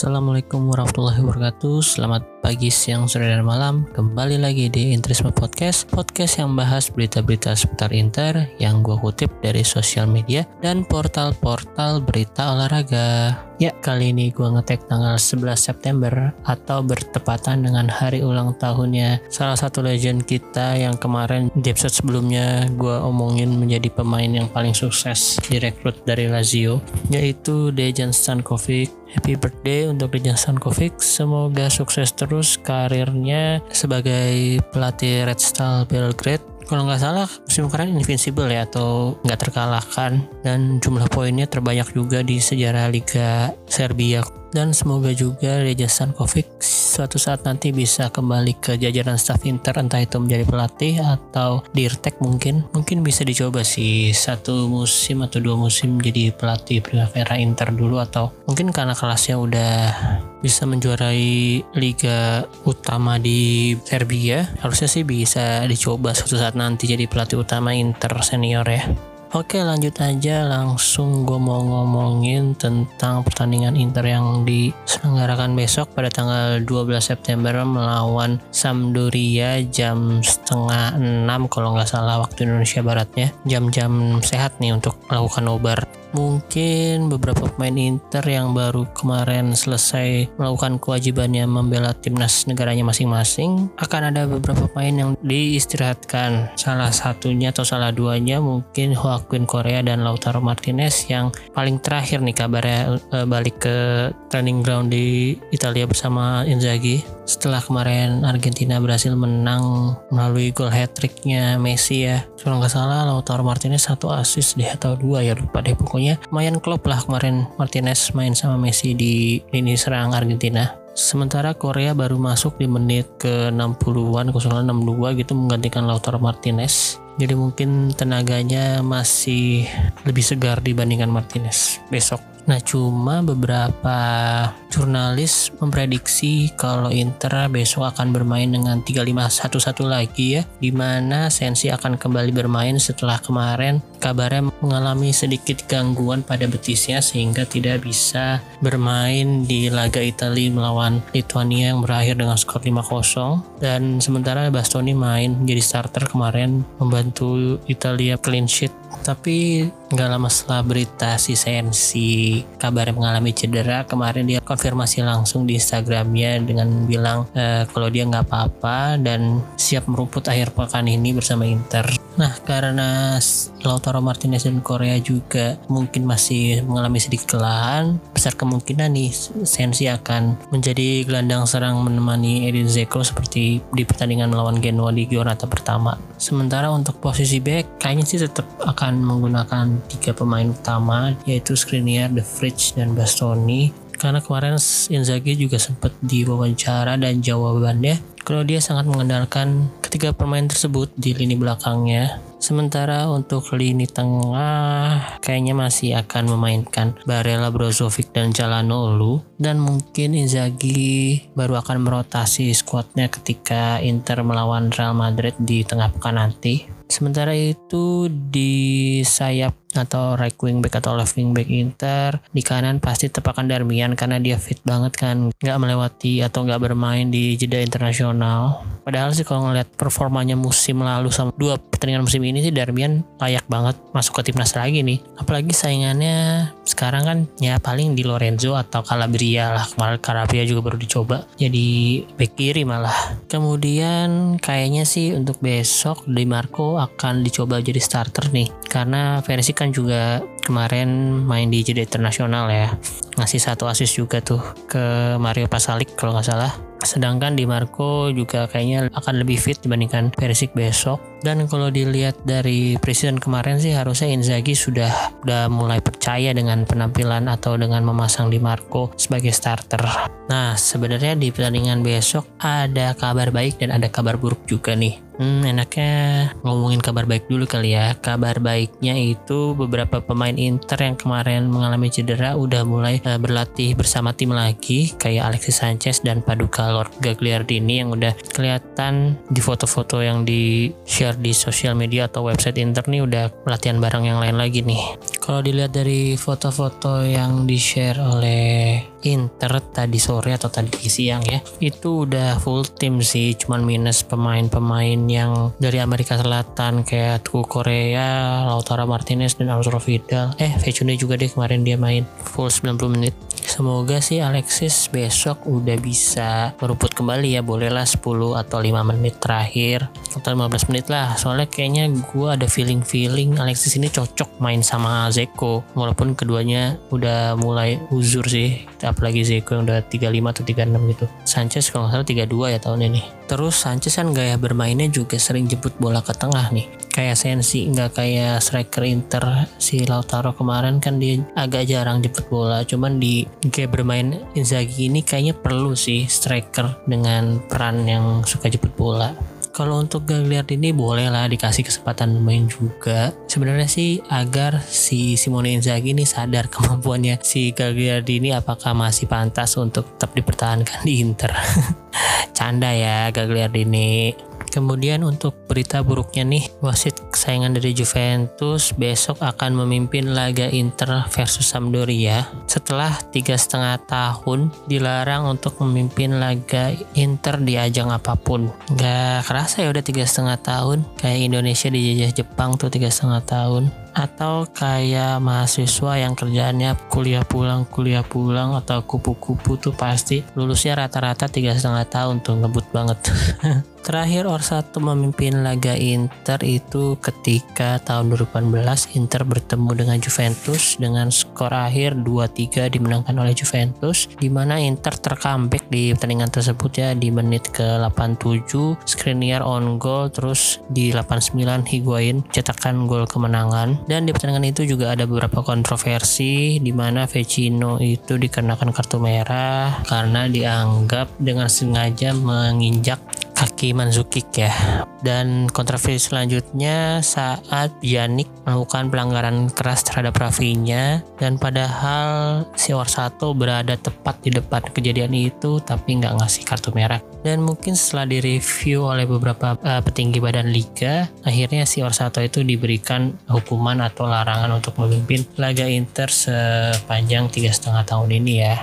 Assalamualaikum warahmatullahi wabarakatuh. Selamat pagi, siang, sore, dan malam Kembali lagi di Interisme Podcast Podcast yang bahas berita-berita seputar Inter Yang gue kutip dari sosial media Dan portal-portal berita olahraga. Ya, kali ini gue ngetek tanggal 11 September Atau bertepatan dengan hari ulang tahunnya Salah satu legend kita yang kemarin di episode sebelumnya Gue omongin menjadi pemain yang paling sukses direkrut dari Lazio Yaitu Dejan Stankovic. Happy birthday untuk Dejan Stankovic. Semoga sukses terus karirnya sebagai pelatih Red Star Belgrade. Kalau nggak salah musim kemarin invincible ya atau nggak terkalahkan dan jumlah poinnya terbanyak juga di sejarah Liga Serbia dan semoga juga Reja Stankovic suatu saat nanti bisa kembali ke jajaran staff Inter entah itu menjadi pelatih atau di Irtek mungkin. Mungkin bisa dicoba sih satu musim atau dua musim jadi pelatih Primavera Inter dulu atau mungkin karena kelasnya udah bisa menjuarai liga utama di Serbia harusnya sih bisa dicoba suatu saat nanti jadi pelatih utama Inter senior ya Oke lanjut aja. Langsung gue mau ngomongin tentang pertandingan Inter yang diselenggarakan besok pada tanggal 12 September melawan Sampdoria jam setengah 6 kalau nggak salah waktu Indonesia Baratnya. Jam-jam sehat nih untuk melakukan nobar mungkin beberapa pemain Inter yang baru kemarin selesai melakukan kewajibannya membela timnas negaranya masing-masing akan ada beberapa pemain yang diistirahatkan. Salah satunya atau salah duanya mungkin Joaquin Korea dan Lautaro Martinez yang paling terakhir nih kabarnya e, balik ke training ground di Italia bersama Inzaghi. Setelah kemarin Argentina berhasil menang melalui gol hat-tricknya Messi ya. Kalau nggak salah Lautaro Martinez satu assist deh atau dua ya lupa deh pokoknya pokoknya lumayan klop lah kemarin Martinez main sama Messi di lini serang Argentina. Sementara Korea baru masuk di menit ke 60-an, 062 gitu menggantikan Lautaro Martinez. Jadi mungkin tenaganya masih lebih segar dibandingkan Martinez besok. Nah cuma beberapa jurnalis memprediksi kalau Inter besok akan bermain dengan 3-5-1-1 lagi ya di mana Sensi akan kembali bermain setelah kemarin. Kabarnya mengalami sedikit gangguan pada betisnya sehingga tidak bisa bermain di laga Italia melawan Lithuania yang berakhir dengan skor 5-0 dan sementara Bastoni main jadi starter kemarin membantu Italia clean sheet tapi nggak lama setelah berita si Sensi kabarnya mengalami cedera kemarin dia konfirmasi langsung di Instagramnya dengan bilang e, kalau dia nggak apa-apa dan siap merumput akhir pekan ini bersama Inter Nah, karena Lautaro Martinez dan Korea juga mungkin masih mengalami sedikit kelelahan, besar kemungkinan nih Sensi akan menjadi gelandang serang menemani Edin Zeko seperti di pertandingan melawan Genoa di Giornata pertama. Sementara untuk posisi back, kayaknya sih tetap akan menggunakan tiga pemain utama, yaitu Skriniar, The Fridge, dan Bastoni karena kemarin Inzaghi juga sempat diwawancara dan jawabannya kalau dia sangat mengandalkan ketiga pemain tersebut di lini belakangnya. Sementara untuk lini tengah kayaknya masih akan memainkan Barella, Brozovic dan Olu dan mungkin Inzaghi baru akan merotasi skuadnya ketika Inter melawan Real Madrid di tengah pekan nanti. Sementara itu di sayap atau right wing back atau left wing back Inter di kanan pasti tepakan Darmian karena dia fit banget kan nggak melewati atau nggak bermain di jeda internasional padahal sih kalau ngeliat performanya musim lalu sama dua pertandingan musim ini sih Darmian layak banget masuk ke timnas lagi nih apalagi saingannya sekarang kan ya paling di Lorenzo atau Calabria lah kemarin Calabria juga baru dicoba jadi back kiri malah. Kemudian kayaknya sih untuk besok Di Marco akan dicoba jadi starter nih karena versi kan juga kemarin main di jeda internasional ya. Ngasih satu assist juga tuh ke Mario Pasalic kalau nggak salah sedangkan di Marco juga kayaknya akan lebih fit dibandingkan Perisic besok dan kalau dilihat dari presiden kemarin sih harusnya Inzaghi sudah udah mulai percaya dengan penampilan atau dengan memasang di Marco sebagai starter. Nah, sebenarnya di pertandingan besok ada kabar baik dan ada kabar buruk juga nih. Hmm, enaknya ngomongin kabar baik dulu kali ya. Kabar baiknya itu beberapa pemain Inter yang kemarin mengalami cedera udah mulai uh, berlatih bersama tim lagi kayak Alexis Sanchez dan Paduka Lord Gagliardini yang udah kelihatan di foto-foto yang di share di sosial media atau website Inter nih udah latihan bareng yang lain lagi nih. Kalau dilihat dari foto-foto yang di-share oleh Inter tadi sore atau tadi siang ya. Itu udah full tim sih cuman minus pemain-pemain yang dari Amerika Selatan kayak Tuku Korea, Lautaro Martinez dan Arturo Vidal. Eh Vecune juga deh kemarin dia main full 90 menit. Semoga sih Alexis besok udah bisa merumput kembali ya. Bolehlah 10 atau 5 menit terakhir atau 15 menit lah. Soalnya kayaknya gue ada feeling-feeling Alexis ini cocok main sama Zeko walaupun keduanya udah mulai uzur sih apalagi Zeko yang udah 35 atau 36 gitu. Sanchez kalau nggak salah 32 ya tahun ini. Terus Sanchez kan gaya bermainnya juga sering jemput bola ke tengah nih. Kayak Sensi nggak kayak striker Inter si Lautaro kemarin kan dia agak jarang jemput bola. Cuman di kayak bermain Inzaghi ini kayaknya perlu sih striker dengan peran yang suka jemput bola kalau untuk Gagliardini boleh lah dikasih kesempatan bermain juga. Sebenarnya sih agar si Simone Inzaghi ini sadar kemampuannya si Gagliardini apakah masih pantas untuk tetap dipertahankan di Inter. Canda ya Gagliardini. Kemudian untuk berita buruknya nih, wasit kesayangan dari Juventus besok akan memimpin laga Inter versus Sampdoria setelah tiga setengah tahun dilarang untuk memimpin laga Inter di ajang apa pun. Gak kerasa ya udah tiga setengah tahun, kayak Indonesia dijajah Jepang tuh tiga setengah tahun atau kayak mahasiswa yang kerjaannya kuliah pulang kuliah pulang atau kupu-kupu tuh pasti lulusnya rata-rata tiga setengah tahun tuh ngebut banget. Terakhir Orsatu memimpin laga Inter itu ketika tahun 2018 Inter bertemu dengan Juventus dengan skor akhir 2-3 dimenangkan oleh Juventus di mana Inter tercomeback di pertandingan tersebut ya di menit ke 87 Skriniar on goal terus di 89 Higuain cetakkan gol kemenangan dan di pertandingan itu juga ada beberapa kontroversi di mana Vecino itu dikenakan kartu merah karena dianggap dengan sengaja menginjak kaki Manzukic ya. Dan kontroversi selanjutnya saat Yannick melakukan pelanggaran keras terhadap Rafinya dan padahal si Orsato berada tepat di depan kejadian itu tapi nggak ngasih kartu merah. Dan mungkin setelah direview oleh beberapa uh, petinggi badan liga, akhirnya si Orsato itu diberikan hukuman atau larangan untuk memimpin laga Inter sepanjang tiga setengah tahun ini ya.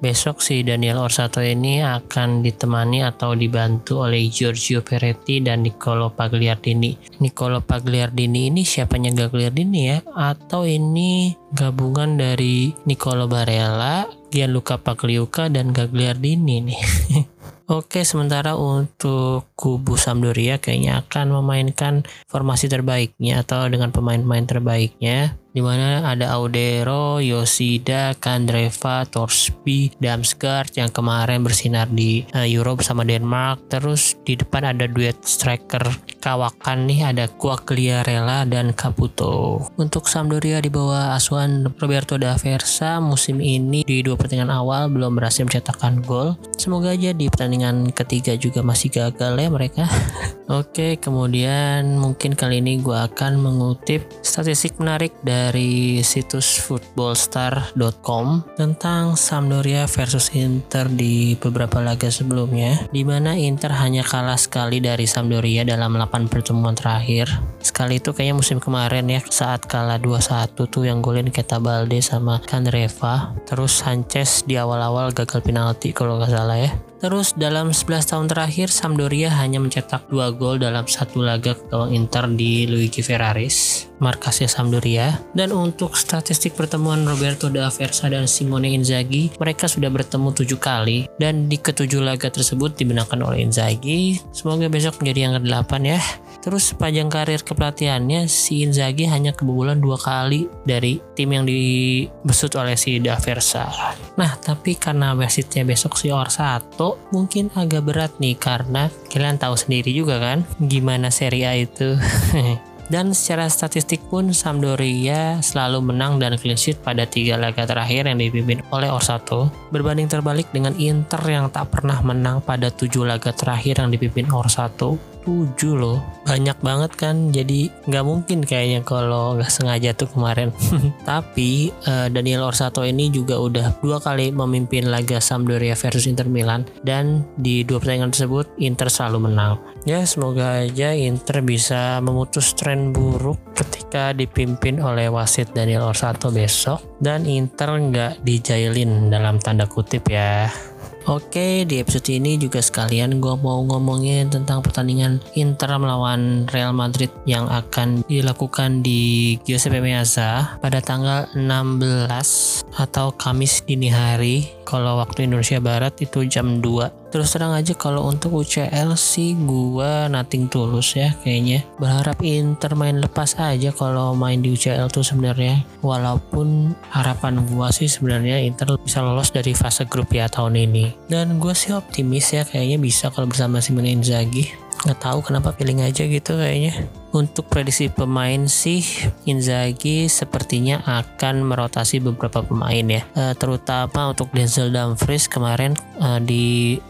Besok si Daniel Orsato ini akan ditemani atau dibantu oleh Giorgio Peretti dan Nicolo Pagliardini. Nicolo Pagliardini ini siapanya Gagliardini ya? Atau ini gabungan dari Nicolo Barella, Gianluca Pagliuca dan Gagliardini nih. Oke, sementara untuk kubu Sampdoria kayaknya akan memainkan formasi terbaiknya atau dengan pemain-pemain terbaiknya di mana ada Audero, Yoshida, Kandreva, Torsby, Damsgaard yang kemarin bersinar di uh, bersama Denmark. Terus di depan ada duet striker kawakan nih ada Quagliarella dan Caputo. Untuk Sampdoria di bawah asuhan Roberto da Versa musim ini di dua pertandingan awal belum berhasil mencetakkan gol. Semoga aja di pertandingan ketiga juga masih gagal ya mereka. Oke, kemudian mungkin kali ini gue akan mengutip statistik menarik dari situs footballstar.com tentang Sampdoria versus Inter di beberapa laga sebelumnya di mana Inter hanya kalah sekali dari Sampdoria dalam 8 pertemuan terakhir. Sekali itu kayaknya musim kemarin ya saat kalah 2-1 tuh yang golin Keta Balde sama Kandreva. Terus Sanchez di awal-awal gagal penalti kalau nggak salah ya. Terus dalam 11 tahun terakhir Sampdoria hanya mencetak 2 gol dalam satu laga ke gawang Inter di Luigi Ferraris, markasnya Sampdoria. Dan untuk statistik pertemuan Roberto da Versa dan Simone Inzaghi, mereka sudah bertemu 7 kali dan di ketujuh laga tersebut dimenangkan oleh Inzaghi. Semoga besok menjadi yang ke-8 ya. Terus sepanjang karir kepelatihannya si Inzaghi hanya kebobolan dua kali dari tim yang dibesut oleh si Daversa. Nah tapi karena wasitnya besok si Orsato mungkin agak berat nih karena kalian tahu sendiri juga kan gimana Serie A itu. Dan secara statistik pun Sampdoria selalu menang dan clean sheet pada tiga laga terakhir yang dipimpin oleh Orsato. Berbanding terbalik dengan Inter yang tak pernah menang pada tujuh laga terakhir yang dipimpin Orsato. 7 loh. Banyak banget kan. Jadi nggak mungkin kayaknya kalau nggak sengaja tuh kemarin. Tapi uh, Daniel Orsato ini juga udah dua kali memimpin laga Sampdoria versus Inter Milan. Dan di dua pertandingan tersebut Inter selalu menang. Ya semoga aja Inter bisa memutus tren buruk ketika dipimpin oleh wasit Daniel Orsato besok. Dan Inter nggak dijailin dalam tanda kutip ya Oke, di episode ini juga sekalian gue mau ngomongin tentang pertandingan Inter melawan Real Madrid yang akan dilakukan di Giuseppe Meazza pada tanggal 16 atau Kamis dini hari kalau waktu Indonesia Barat itu jam 2 terus terang aja kalau untuk UCL sih gua nothing tulus ya kayaknya. Berharap Inter main lepas aja kalau main di UCL tuh sebenarnya. Walaupun harapan gua sih sebenarnya Inter bisa lolos dari fase grup ya tahun ini. Dan gua sih optimis ya kayaknya bisa kalau bersama Simone Inzaghi. Nggak tahu kenapa feeling aja gitu kayaknya untuk prediksi pemain sih Inzaghi sepertinya akan merotasi beberapa pemain ya. E, terutama untuk Denzel Dumfries kemarin e, di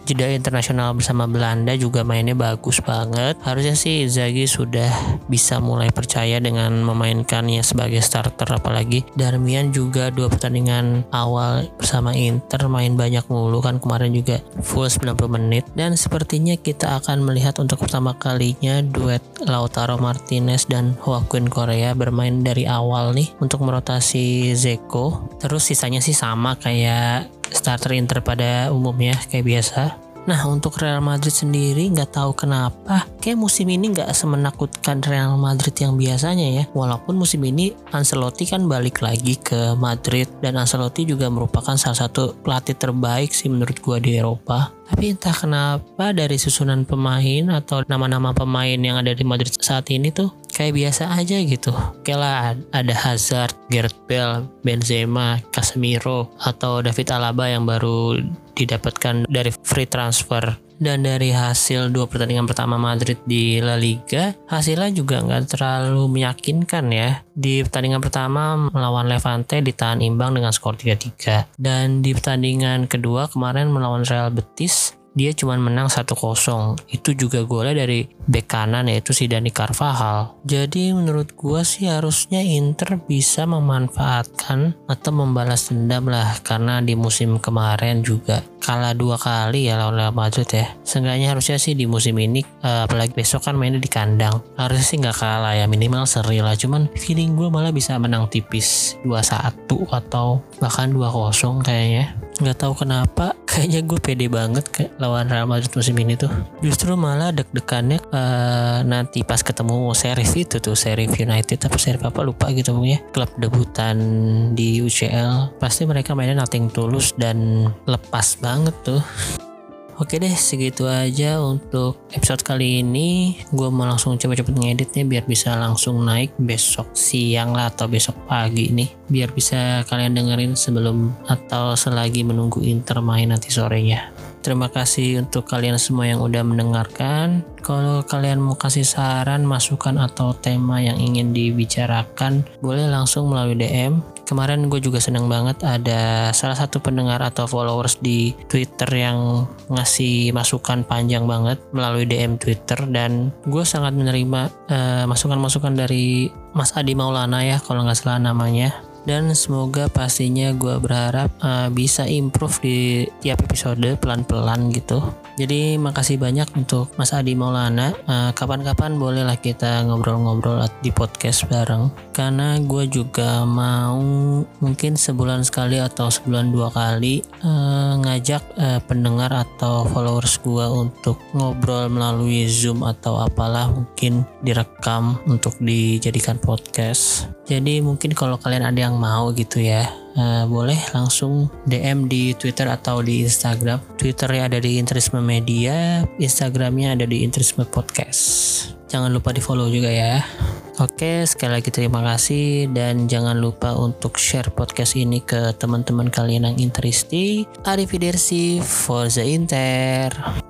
jeda internasional bersama Belanda juga mainnya bagus banget. Harusnya sih Inzaghi sudah bisa mulai percaya dengan memainkannya sebagai starter apalagi Darmian juga dua pertandingan awal bersama Inter main banyak mulu kan kemarin juga full 90 menit. Dan sepertinya kita akan melihat untuk pertama kalinya duet Lautaro Martinez dan Joaquin Korea bermain dari awal nih untuk merotasi Zeko. Terus sisanya sih sama kayak starter Inter pada umumnya kayak biasa. Nah untuk Real Madrid sendiri nggak tahu kenapa kayak musim ini nggak semenakutkan Real Madrid yang biasanya ya. Walaupun musim ini Ancelotti kan balik lagi ke Madrid dan Ancelotti juga merupakan salah satu pelatih terbaik sih menurut gua di Eropa. Tapi entah kenapa dari susunan pemain atau nama-nama pemain yang ada di Madrid saat ini tuh kayak biasa aja gitu. Kayak lah ada Hazard, Gareth Bale, Benzema, Casemiro atau David Alaba yang baru didapatkan dari free transfer dan dari hasil dua pertandingan pertama Madrid di La Liga hasilnya juga nggak terlalu meyakinkan ya. Di pertandingan pertama melawan Levante ditahan imbang dengan skor 3-3 dan di pertandingan kedua kemarin melawan Real Betis dia cuma menang 1-0 itu juga golnya dari bek kanan yaitu si Dani Carvajal. Jadi menurut gua sih harusnya Inter bisa memanfaatkan atau membalas dendam lah karena di musim kemarin juga kalah dua kali ya lawan Real Madrid ya. Seenggaknya harusnya sih di musim ini uh, apalagi besok kan mainnya di kandang. Harusnya sih nggak kalah ya minimal seri lah. Cuman feeling gue malah bisa menang tipis 2-1 atau bahkan 2-0 kayaknya. Nggak tahu kenapa kayaknya gue pede banget ke lawan Real Madrid musim ini tuh. Justru malah deg-degannya uh, nanti pas ketemu Sheriff itu tuh Sheriff United apa Sheriff apa lupa gitu pokoknya. Klub debutan di UCL pasti mereka mainnya nothing tulus dan lepas banget tuh Oke deh, segitu aja untuk episode kali ini. Gue mau langsung coba-coba ngeditnya biar bisa langsung naik besok siang lah atau besok pagi nih. Biar bisa kalian dengerin sebelum atau selagi menunggu Inter main nanti sorenya. Terima kasih untuk kalian semua yang udah mendengarkan. Kalau kalian mau kasih saran, masukan atau tema yang ingin dibicarakan, boleh langsung melalui DM. Kemarin gue juga seneng banget ada salah satu pendengar atau followers di Twitter yang ngasih masukan panjang banget melalui DM Twitter dan gue sangat menerima uh, masukan-masukan dari Mas Adi Maulana ya kalau nggak salah namanya. Dan semoga pastinya gue berharap uh, bisa improve di tiap episode pelan-pelan gitu jadi makasih banyak untuk Mas Adi Maulana. Uh, kapan-kapan bolehlah kita ngobrol-ngobrol di podcast bareng. Karena gue juga mau mungkin sebulan sekali atau sebulan dua kali uh, ngajak uh, pendengar atau followers gue untuk ngobrol melalui zoom atau apalah mungkin direkam untuk dijadikan podcast. Jadi mungkin kalau kalian ada yang mau gitu ya, uh, boleh langsung DM di Twitter atau di Instagram. Twitternya ada di Interisme Media, Instagramnya ada di Interisme Podcast. Jangan lupa di follow juga ya. Oke, sekali lagi terima kasih dan jangan lupa untuk share podcast ini ke teman-teman kalian yang interisti. Arrivederci, Forza Inter.